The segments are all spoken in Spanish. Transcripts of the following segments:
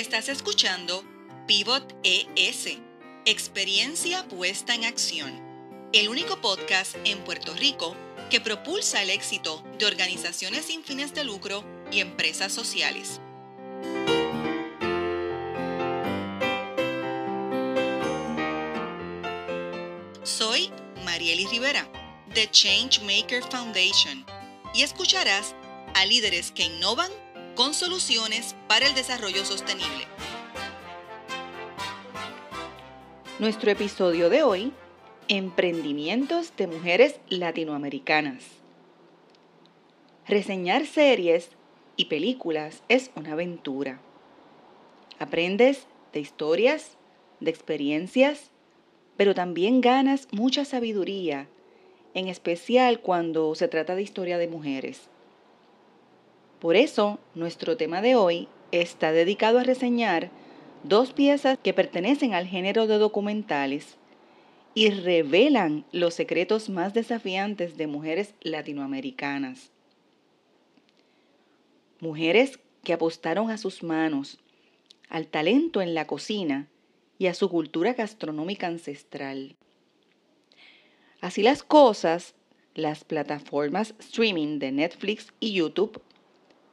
Estás escuchando Pivot ES, experiencia puesta en acción, el único podcast en Puerto Rico que propulsa el éxito de organizaciones sin fines de lucro y empresas sociales. Soy Marieli Rivera, de Changemaker Foundation, y escucharás a líderes que innovan con soluciones para el desarrollo sostenible. Nuestro episodio de hoy, Emprendimientos de Mujeres Latinoamericanas. Reseñar series y películas es una aventura. Aprendes de historias, de experiencias, pero también ganas mucha sabiduría, en especial cuando se trata de historia de mujeres. Por eso, nuestro tema de hoy está dedicado a reseñar dos piezas que pertenecen al género de documentales y revelan los secretos más desafiantes de mujeres latinoamericanas. Mujeres que apostaron a sus manos, al talento en la cocina y a su cultura gastronómica ancestral. Así las cosas, las plataformas streaming de Netflix y YouTube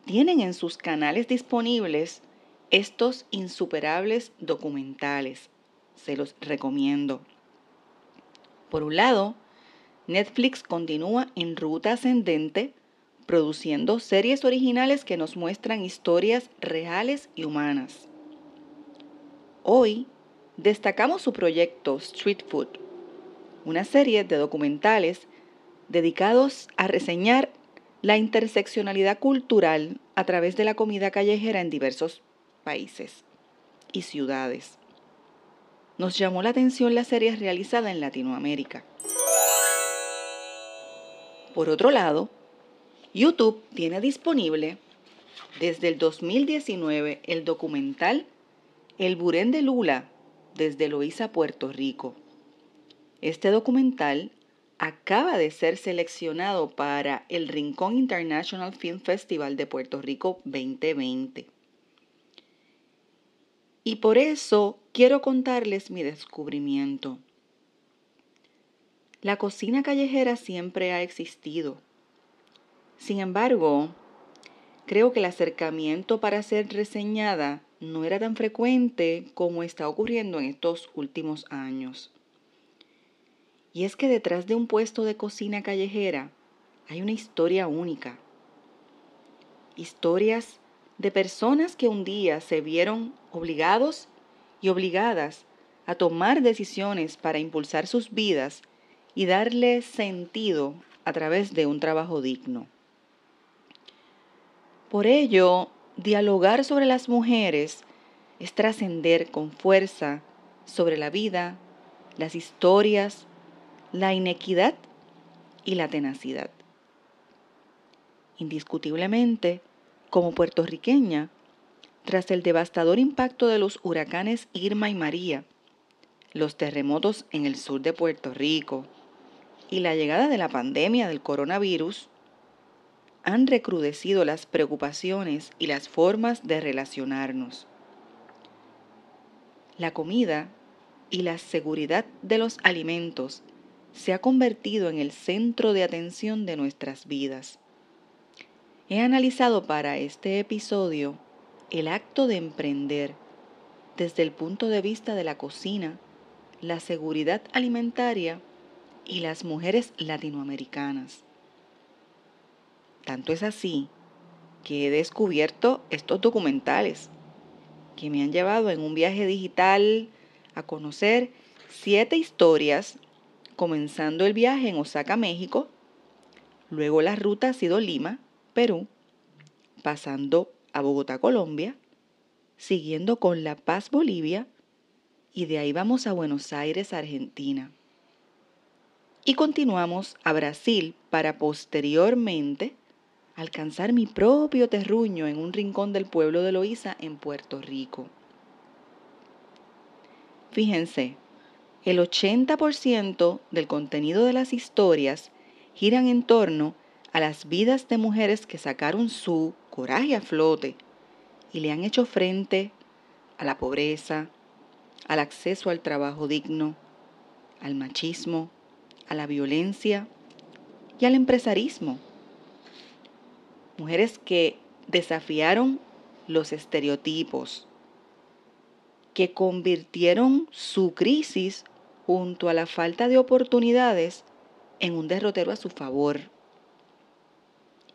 tienen en sus canales disponibles estos insuperables documentales. Se los recomiendo. Por un lado, Netflix continúa en ruta ascendente produciendo series originales que nos muestran historias reales y humanas. Hoy destacamos su proyecto Street Food, una serie de documentales dedicados a reseñar la interseccionalidad cultural a través de la comida callejera en diversos países y ciudades. Nos llamó la atención la serie realizada en Latinoamérica. Por otro lado, YouTube tiene disponible desde el 2019 el documental El Burén de Lula desde Loíza, Puerto Rico. Este documental acaba de ser seleccionado para el Rincón International Film Festival de Puerto Rico 2020. Y por eso quiero contarles mi descubrimiento. La cocina callejera siempre ha existido. Sin embargo, creo que el acercamiento para ser reseñada no era tan frecuente como está ocurriendo en estos últimos años. Y es que detrás de un puesto de cocina callejera hay una historia única. Historias de personas que un día se vieron obligados y obligadas a tomar decisiones para impulsar sus vidas y darle sentido a través de un trabajo digno. Por ello, dialogar sobre las mujeres es trascender con fuerza sobre la vida, las historias, la inequidad y la tenacidad. Indiscutiblemente, como puertorriqueña, tras el devastador impacto de los huracanes Irma y María, los terremotos en el sur de Puerto Rico y la llegada de la pandemia del coronavirus, han recrudecido las preocupaciones y las formas de relacionarnos. La comida y la seguridad de los alimentos se ha convertido en el centro de atención de nuestras vidas. He analizado para este episodio el acto de emprender desde el punto de vista de la cocina, la seguridad alimentaria y las mujeres latinoamericanas. Tanto es así que he descubierto estos documentales que me han llevado en un viaje digital a conocer siete historias comenzando el viaje en Osaka, México, luego la ruta ha sido Lima, Perú, pasando a Bogotá, Colombia, siguiendo con La Paz, Bolivia, y de ahí vamos a Buenos Aires, Argentina. Y continuamos a Brasil para posteriormente alcanzar mi propio terruño en un rincón del pueblo de Loíza en Puerto Rico. Fíjense, el 80% del contenido de las historias giran en torno a las vidas de mujeres que sacaron su coraje a flote y le han hecho frente a la pobreza, al acceso al trabajo digno, al machismo, a la violencia y al empresarismo. Mujeres que desafiaron los estereotipos, que convirtieron su crisis junto a la falta de oportunidades en un derrotero a su favor.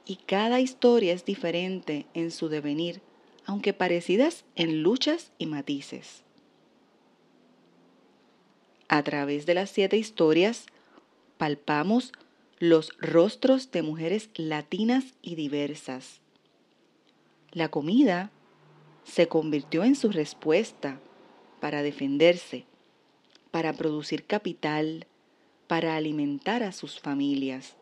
Y cada historia es diferente en su devenir, aunque parecidas en luchas y matices. A través de las siete historias, palpamos los rostros de mujeres latinas y diversas. La comida se convirtió en su respuesta para defenderse, para producir capital, para alimentar a sus familias.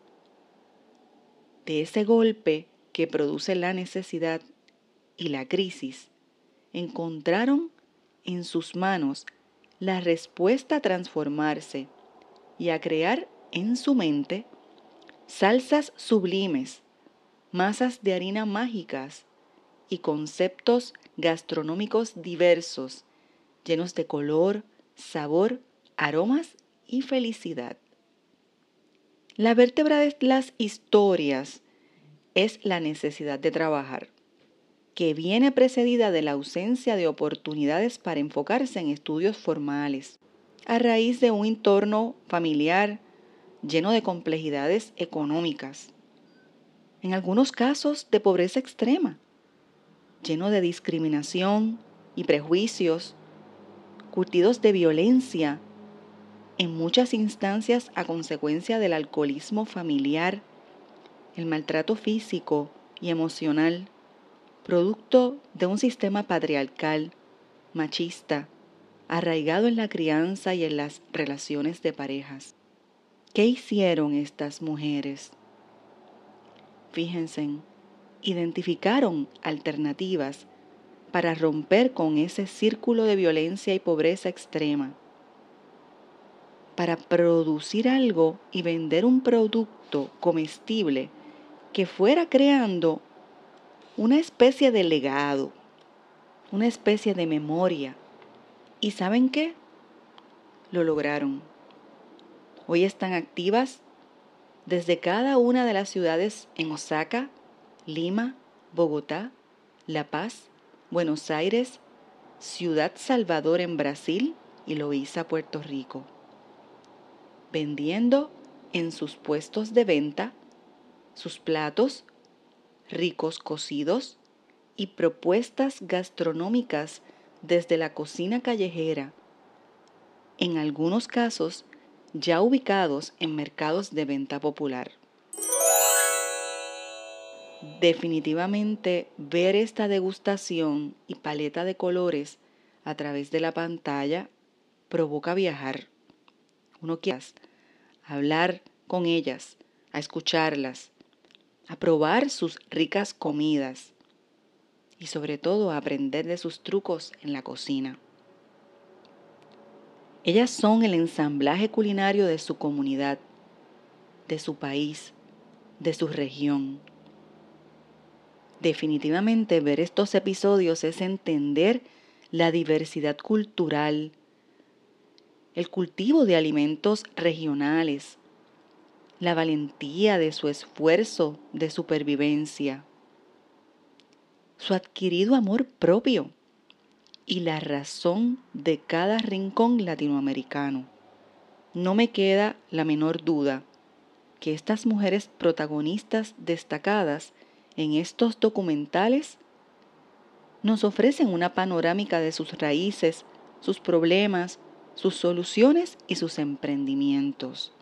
De ese golpe que produce la necesidad y la crisis, encontraron en sus manos la respuesta a transformarse y a crear en su mente salsas sublimes, masas de harina mágicas y conceptos gastronómicos diversos, llenos de color, sabor, aromas y felicidad. La vértebra de las historias es la necesidad de trabajar, que viene precedida de la ausencia de oportunidades para enfocarse en estudios formales, a raíz de un entorno familiar lleno de complejidades económicas, en algunos casos de pobreza extrema, lleno de discriminación y prejuicios, curtidos de violencia, en muchas instancias a consecuencia del alcoholismo familiar, el maltrato físico y emocional, producto de un sistema patriarcal, machista, arraigado en la crianza y en las relaciones de parejas. ¿Qué hicieron estas mujeres? Fíjense, identificaron alternativas para romper con ese círculo de violencia y pobreza extrema, para producir algo y vender un producto comestible que fuera creando una especie de legado, una especie de memoria. ¿Y saben qué? Lo lograron. Hoy están activas desde cada una de las ciudades en Osaka, Lima, Bogotá, La Paz, Buenos Aires, Ciudad Salvador en Brasil y Loíza, Puerto Rico, vendiendo en sus puestos de venta sus platos ricos cocidos y propuestas gastronómicas desde la cocina callejera, en algunos casos ya ubicados en mercados de venta popular. Definitivamente ver esta degustación y paleta de colores a través de la pantalla provoca viajar. Uno quiere hablar con ellas, a escucharlas, a probar sus ricas comidas y sobre todo a aprender de sus trucos en la cocina. Ellas son el ensamblaje culinario de su comunidad, de su país, de su región. Definitivamente ver estos episodios es entender la diversidad cultural, el cultivo de alimentos regionales, la valentía de su esfuerzo de supervivencia, su adquirido amor propio y la razón de cada rincón latinoamericano. No me queda la menor duda que estas mujeres protagonistas destacadas en estos documentales nos ofrecen una panorámica de sus raíces, sus problemas, sus soluciones y sus emprendimientos.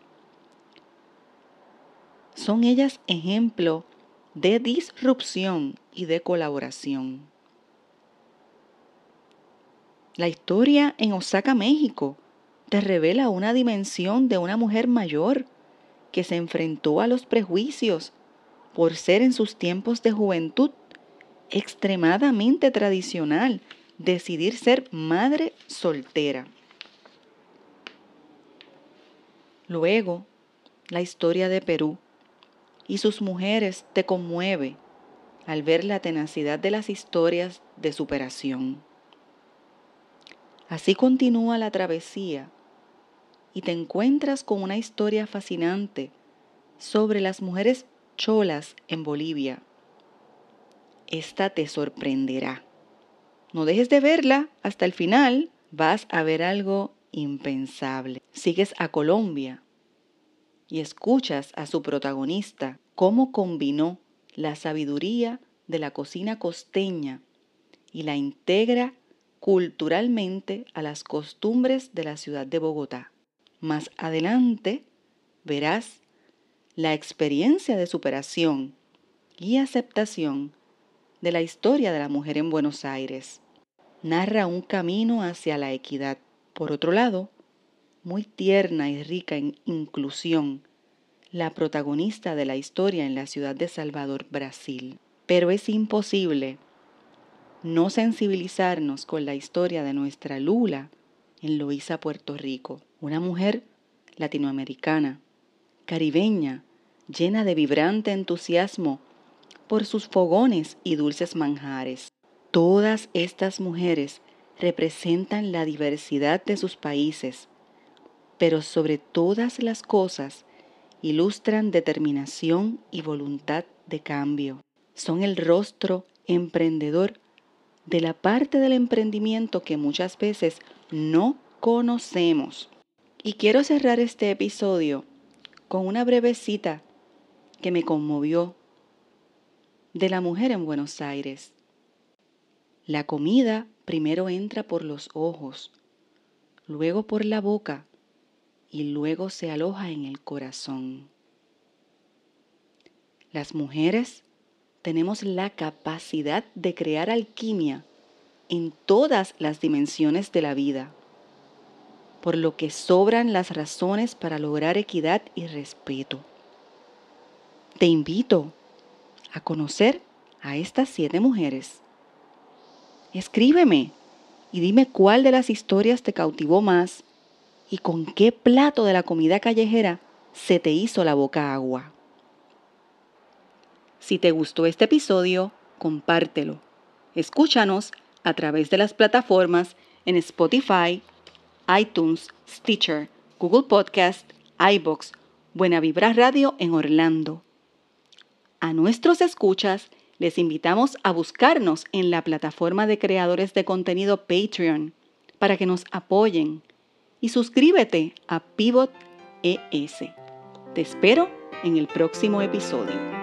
Son ellas ejemplo de disrupción y de colaboración. La historia en Osaka, México, te revela una dimensión de una mujer mayor que se enfrentó a los prejuicios por ser en sus tiempos de juventud extremadamente tradicional decidir ser madre soltera. Luego, la historia de Perú y sus mujeres te conmueve al ver la tenacidad de las historias de superación Así continúa la travesía y te encuentras con una historia fascinante sobre las mujeres cholas en Bolivia. Esta te sorprenderá. No dejes de verla hasta el final, vas a ver algo impensable. Sigues a Colombia y escuchas a su protagonista cómo combinó la sabiduría de la cocina costeña y la integra culturalmente a las costumbres de la ciudad de Bogotá. Más adelante verás la experiencia de superación y aceptación de la historia de la mujer en Buenos Aires. Narra un camino hacia la equidad. Por otro lado, muy tierna y rica en inclusión, la protagonista de la historia en la ciudad de Salvador, Brasil. Pero es imposible no sensibilizarnos con la historia de nuestra Lula en Loíza, Puerto Rico, una mujer latinoamericana, caribeña, llena de vibrante entusiasmo por sus fogones y dulces manjares. Todas estas mujeres representan la diversidad de sus países, pero sobre todas las cosas ilustran determinación y voluntad de cambio. Son el rostro emprendedor de la parte del emprendimiento que muchas veces no conocemos. Y quiero cerrar este episodio con una breve cita que me conmovió de la mujer en Buenos Aires. La comida primero entra por los ojos, luego por la boca y luego se aloja en el corazón. Las mujeres tenemos la capacidad de crear alquimia en todas las dimensiones de la vida, por lo que sobran las razones para lograr equidad y respeto. Te invito a conocer a estas siete mujeres. Escríbeme y dime cuál de las historias te cautivó más y con qué plato de la comida callejera se te hizo la boca agua. Si te gustó este episodio, compártelo. Escúchanos a través de las plataformas en Spotify, iTunes, Stitcher, Google Podcast, iBox, Buena Vibra Radio en Orlando. A nuestros escuchas les invitamos a buscarnos en la plataforma de creadores de contenido Patreon para que nos apoyen y suscríbete a Pivot ES. Te espero en el próximo episodio.